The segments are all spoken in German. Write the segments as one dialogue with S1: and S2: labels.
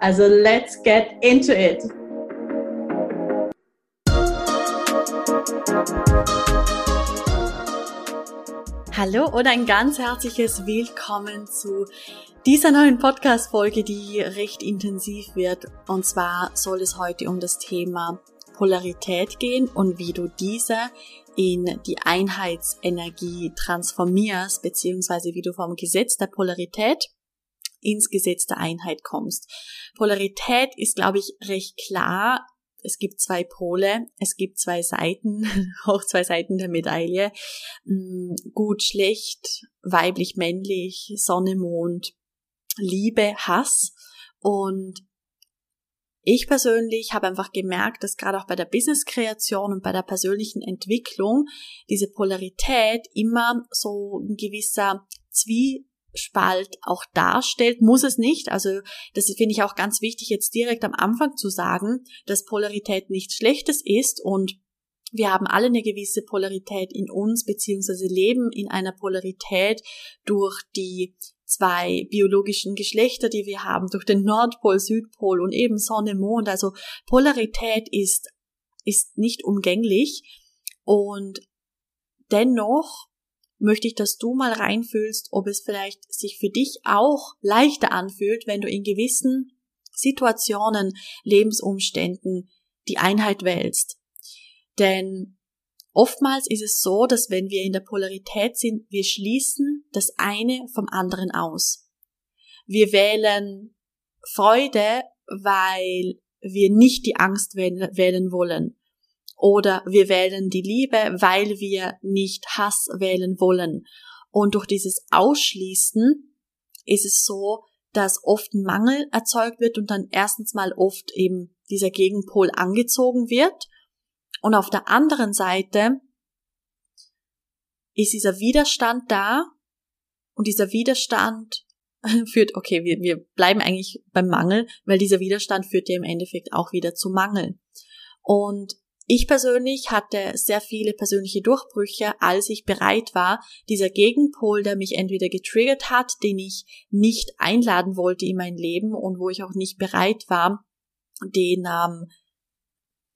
S1: Also let's get into it! Hallo und ein ganz herzliches Willkommen zu dieser neuen Podcast-Folge, die recht intensiv wird. Und zwar soll es heute um das Thema Polarität gehen und wie du diese in die Einheitsenergie transformierst, beziehungsweise wie du vom Gesetz der Polarität ins Gesetz der Einheit kommst. Polarität ist, glaube ich, recht klar es gibt zwei Pole, es gibt zwei Seiten, auch zwei Seiten der Medaille. Mm, gut, schlecht, weiblich, männlich, Sonne, Mond, Liebe, Hass. Und ich persönlich habe einfach gemerkt, dass gerade auch bei der Business-Kreation und bei der persönlichen Entwicklung diese Polarität immer so ein gewisser Zwie Spalt auch darstellt, muss es nicht. Also das finde ich auch ganz wichtig, jetzt direkt am Anfang zu sagen, dass Polarität nichts Schlechtes ist und wir haben alle eine gewisse Polarität in uns, beziehungsweise leben in einer Polarität durch die zwei biologischen Geschlechter, die wir haben, durch den Nordpol, Südpol und eben Sonne, Mond. Also Polarität ist, ist nicht umgänglich und dennoch möchte ich, dass du mal reinfühlst, ob es vielleicht sich für dich auch leichter anfühlt, wenn du in gewissen Situationen, Lebensumständen die Einheit wählst. Denn oftmals ist es so, dass wenn wir in der Polarität sind, wir schließen das eine vom anderen aus. Wir wählen Freude, weil wir nicht die Angst wählen wollen oder wir wählen die Liebe, weil wir nicht Hass wählen wollen. Und durch dieses Ausschließen ist es so, dass oft Mangel erzeugt wird und dann erstens mal oft eben dieser Gegenpol angezogen wird. Und auf der anderen Seite ist dieser Widerstand da und dieser Widerstand führt, okay, wir, wir bleiben eigentlich beim Mangel, weil dieser Widerstand führt ja im Endeffekt auch wieder zu Mangel. Und ich persönlich hatte sehr viele persönliche Durchbrüche, als ich bereit war, dieser Gegenpol, der mich entweder getriggert hat, den ich nicht einladen wollte in mein Leben und wo ich auch nicht bereit war, den, ähm,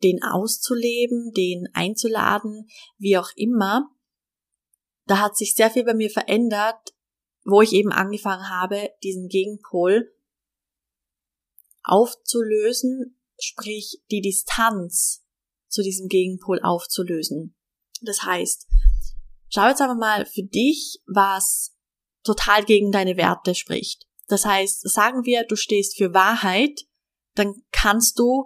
S1: den auszuleben, den einzuladen, wie auch immer. Da hat sich sehr viel bei mir verändert, wo ich eben angefangen habe, diesen Gegenpol aufzulösen, sprich die Distanz zu diesem Gegenpol aufzulösen. Das heißt, schau jetzt aber mal für dich, was total gegen deine Werte spricht. Das heißt, sagen wir, du stehst für Wahrheit, dann kannst du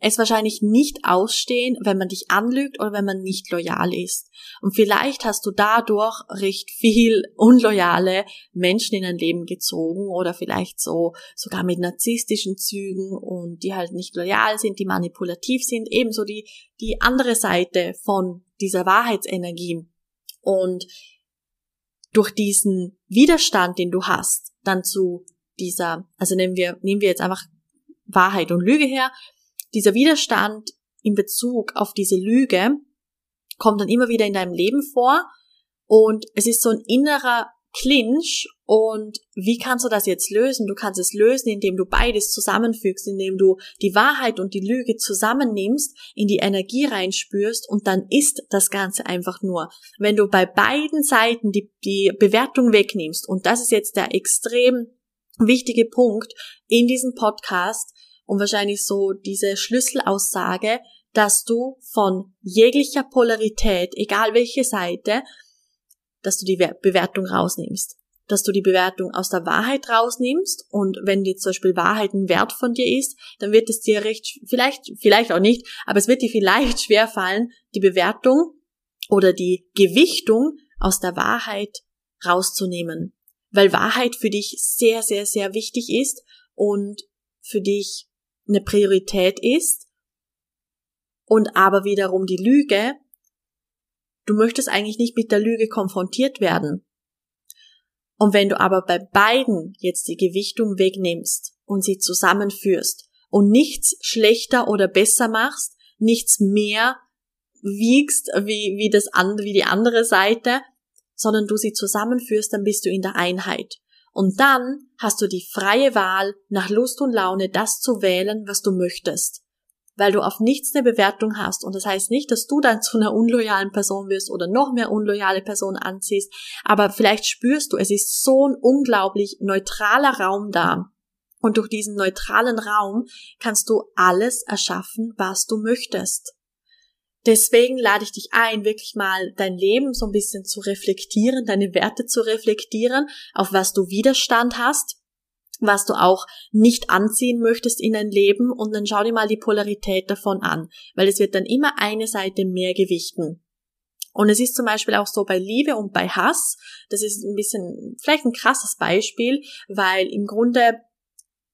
S1: es wahrscheinlich nicht ausstehen, wenn man dich anlügt oder wenn man nicht loyal ist. Und vielleicht hast du dadurch recht viel unloyale Menschen in dein Leben gezogen oder vielleicht so sogar mit narzisstischen Zügen und die halt nicht loyal sind, die manipulativ sind, ebenso die, die andere Seite von dieser Wahrheitsenergie. Und durch diesen Widerstand, den du hast, dann zu dieser, also nehmen wir, nehmen wir jetzt einfach Wahrheit und Lüge her, dieser Widerstand in Bezug auf diese Lüge kommt dann immer wieder in deinem Leben vor und es ist so ein innerer Clinch und wie kannst du das jetzt lösen? Du kannst es lösen, indem du beides zusammenfügst, indem du die Wahrheit und die Lüge zusammennimmst, in die Energie reinspürst und dann ist das Ganze einfach nur. Wenn du bei beiden Seiten die, die Bewertung wegnimmst und das ist jetzt der extrem wichtige Punkt in diesem Podcast, und wahrscheinlich so diese Schlüsselaussage, dass du von jeglicher Polarität, egal welche Seite, dass du die Bewertung rausnimmst. Dass du die Bewertung aus der Wahrheit rausnimmst und wenn jetzt zum Beispiel Wahrheit ein Wert von dir ist, dann wird es dir recht, vielleicht, vielleicht auch nicht, aber es wird dir vielleicht schwer fallen, die Bewertung oder die Gewichtung aus der Wahrheit rauszunehmen. Weil Wahrheit für dich sehr, sehr, sehr wichtig ist und für dich eine Priorität ist und aber wiederum die Lüge, du möchtest eigentlich nicht mit der Lüge konfrontiert werden. Und wenn du aber bei beiden jetzt die Gewichtung wegnimmst und sie zusammenführst und nichts schlechter oder besser machst, nichts mehr wiegst wie, wie, das, wie die andere Seite, sondern du sie zusammenführst, dann bist du in der Einheit. Und dann hast du die freie Wahl, nach Lust und Laune das zu wählen, was du möchtest. Weil du auf nichts eine Bewertung hast. Und das heißt nicht, dass du dann zu einer unloyalen Person wirst oder noch mehr unloyale Personen anziehst. Aber vielleicht spürst du, es ist so ein unglaublich neutraler Raum da. Und durch diesen neutralen Raum kannst du alles erschaffen, was du möchtest. Deswegen lade ich dich ein, wirklich mal dein Leben so ein bisschen zu reflektieren, deine Werte zu reflektieren, auf was du Widerstand hast, was du auch nicht anziehen möchtest in dein Leben und dann schau dir mal die Polarität davon an, weil es wird dann immer eine Seite mehr gewichten. Und es ist zum Beispiel auch so bei Liebe und bei Hass, das ist ein bisschen, vielleicht ein krasses Beispiel, weil im Grunde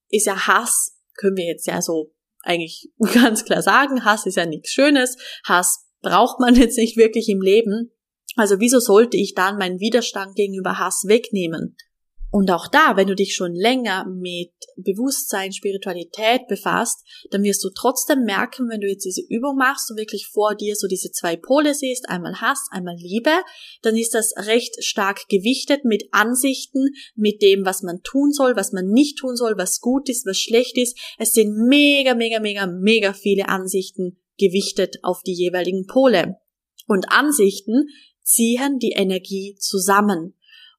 S1: ist ja Hass, können wir jetzt ja so eigentlich ganz klar sagen, Hass ist ja nichts Schönes, Hass braucht man jetzt nicht wirklich im Leben. Also wieso sollte ich dann meinen Widerstand gegenüber Hass wegnehmen? Und auch da, wenn du dich schon länger mit Bewusstsein, Spiritualität befasst, dann wirst du trotzdem merken, wenn du jetzt diese Übung machst und wirklich vor dir so diese zwei Pole siehst, einmal Hass, einmal Liebe, dann ist das recht stark gewichtet mit Ansichten, mit dem, was man tun soll, was man nicht tun soll, was gut ist, was schlecht ist. Es sind mega, mega, mega, mega viele Ansichten gewichtet auf die jeweiligen Pole. Und Ansichten ziehen die Energie zusammen.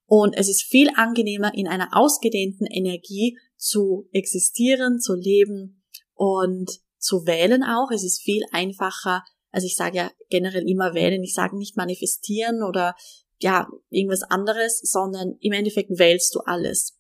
S1: Und es ist viel angenehmer, in einer ausgedehnten Energie zu existieren, zu leben und zu wählen auch. Es ist viel einfacher. Also ich sage ja generell immer wählen. Ich sage nicht manifestieren oder ja, irgendwas anderes, sondern im Endeffekt wählst du alles.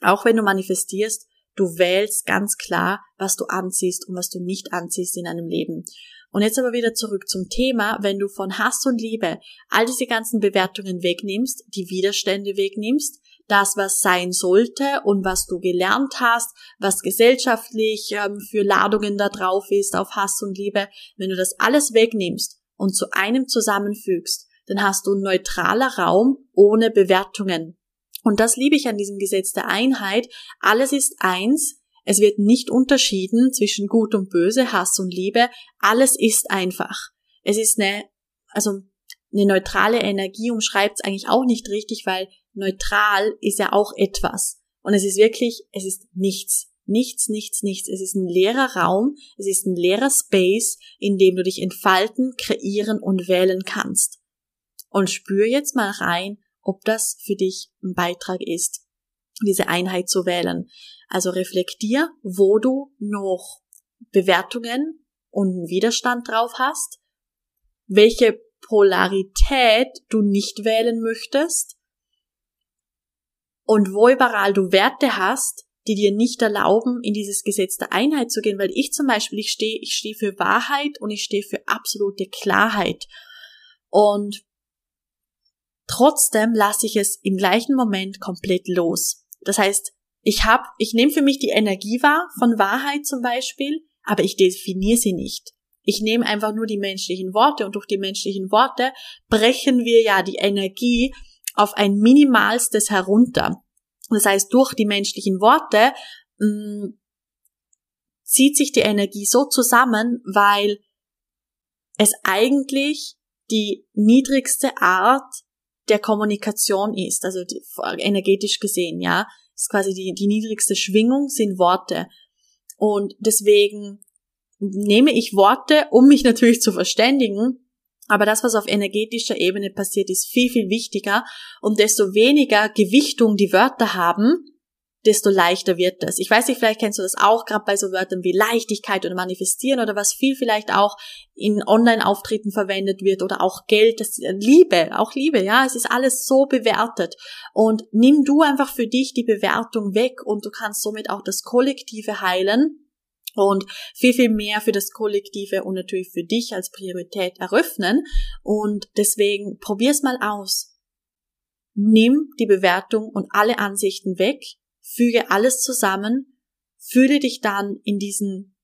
S1: Auch wenn du manifestierst, du wählst ganz klar, was du anziehst und was du nicht anziehst in einem Leben. Und jetzt aber wieder zurück zum Thema, wenn du von Hass und Liebe all diese ganzen Bewertungen wegnimmst, die Widerstände wegnimmst, das, was sein sollte und was du gelernt hast, was gesellschaftlich ähm, für Ladungen da drauf ist auf Hass und Liebe, wenn du das alles wegnimmst und zu einem zusammenfügst, dann hast du neutraler Raum ohne Bewertungen. Und das liebe ich an diesem Gesetz der Einheit. Alles ist eins, es wird nicht unterschieden zwischen Gut und Böse, Hass und Liebe. Alles ist einfach. Es ist eine, also eine neutrale Energie umschreibt es eigentlich auch nicht richtig, weil neutral ist ja auch etwas. Und es ist wirklich, es ist nichts. Nichts, nichts, nichts. Es ist ein leerer Raum, es ist ein leerer Space, in dem du dich entfalten, kreieren und wählen kannst. Und spür jetzt mal rein, ob das für dich ein Beitrag ist, diese Einheit zu wählen. Also reflektier, wo du noch Bewertungen und Widerstand drauf hast, welche Polarität du nicht wählen möchtest und wo überall du Werte hast, die dir nicht erlauben, in dieses Gesetz der Einheit zu gehen, weil ich zum Beispiel, ich stehe, ich stehe für Wahrheit und ich stehe für absolute Klarheit. Und trotzdem lasse ich es im gleichen Moment komplett los. Das heißt, ich habe, ich nehme für mich die Energie wahr von Wahrheit zum Beispiel, aber ich definiere sie nicht. Ich nehme einfach nur die menschlichen Worte und durch die menschlichen Worte brechen wir ja die Energie auf ein minimalstes herunter. Das heißt, durch die menschlichen Worte mh, mm, zieht sich die Energie so zusammen, weil es eigentlich die niedrigste Art der Kommunikation ist, also die, energetisch gesehen, ja ist quasi die, die niedrigste Schwingung, sind Worte. Und deswegen nehme ich Worte, um mich natürlich zu verständigen, aber das, was auf energetischer Ebene passiert, ist viel, viel wichtiger. Und desto weniger Gewichtung die Wörter haben, desto leichter wird das. Ich weiß nicht, vielleicht kennst du das auch, gerade bei so Wörtern wie Leichtigkeit oder Manifestieren oder was viel vielleicht auch in Online-Auftritten verwendet wird oder auch Geld, das Liebe, auch Liebe, ja, es ist alles so bewertet. Und nimm du einfach für dich die Bewertung weg und du kannst somit auch das Kollektive heilen und viel, viel mehr für das Kollektive und natürlich für dich als Priorität eröffnen. Und deswegen probier's mal aus. Nimm die Bewertung und alle Ansichten weg füge alles zusammen, fühle dich dann in diesen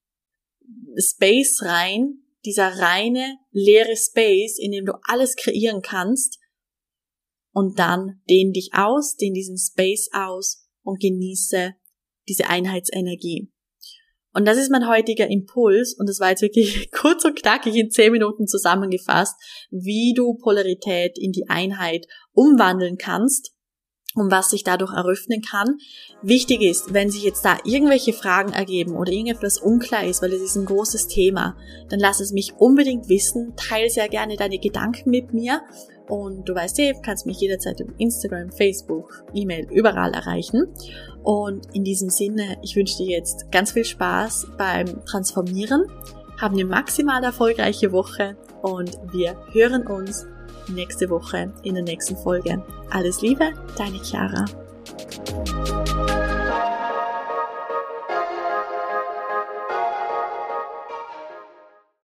S1: Space rein, dieser reine, leere Space, in dem du alles kreieren kannst. Und dann dehn dich aus, dehn diesen Space aus und genieße diese Einheitsenergie. Und das ist mein heutiger Impuls und das war jetzt wirklich kurz und knackig in zehn Minuten zusammengefasst, wie du Polarität in die Einheit umwandeln kannst und was sich dadurch eröffnen kann. Wichtig ist, wenn sich jetzt da irgendwelche Fragen ergeben oder irgendetwas unklar ist, weil es ist ein großes Thema, dann lass es mich unbedingt wissen, teile sehr gerne deine Gedanken mit mir und du weißt eh, kannst mich jederzeit über Instagram, Facebook, E-Mail, überall erreichen. Und in diesem Sinne, ich wünsche dir jetzt ganz viel Spaß beim Transformieren. Hab eine maximal erfolgreiche Woche und wir hören uns nächste Woche in der nächsten Folge. Alles Liebe, deine Chiara.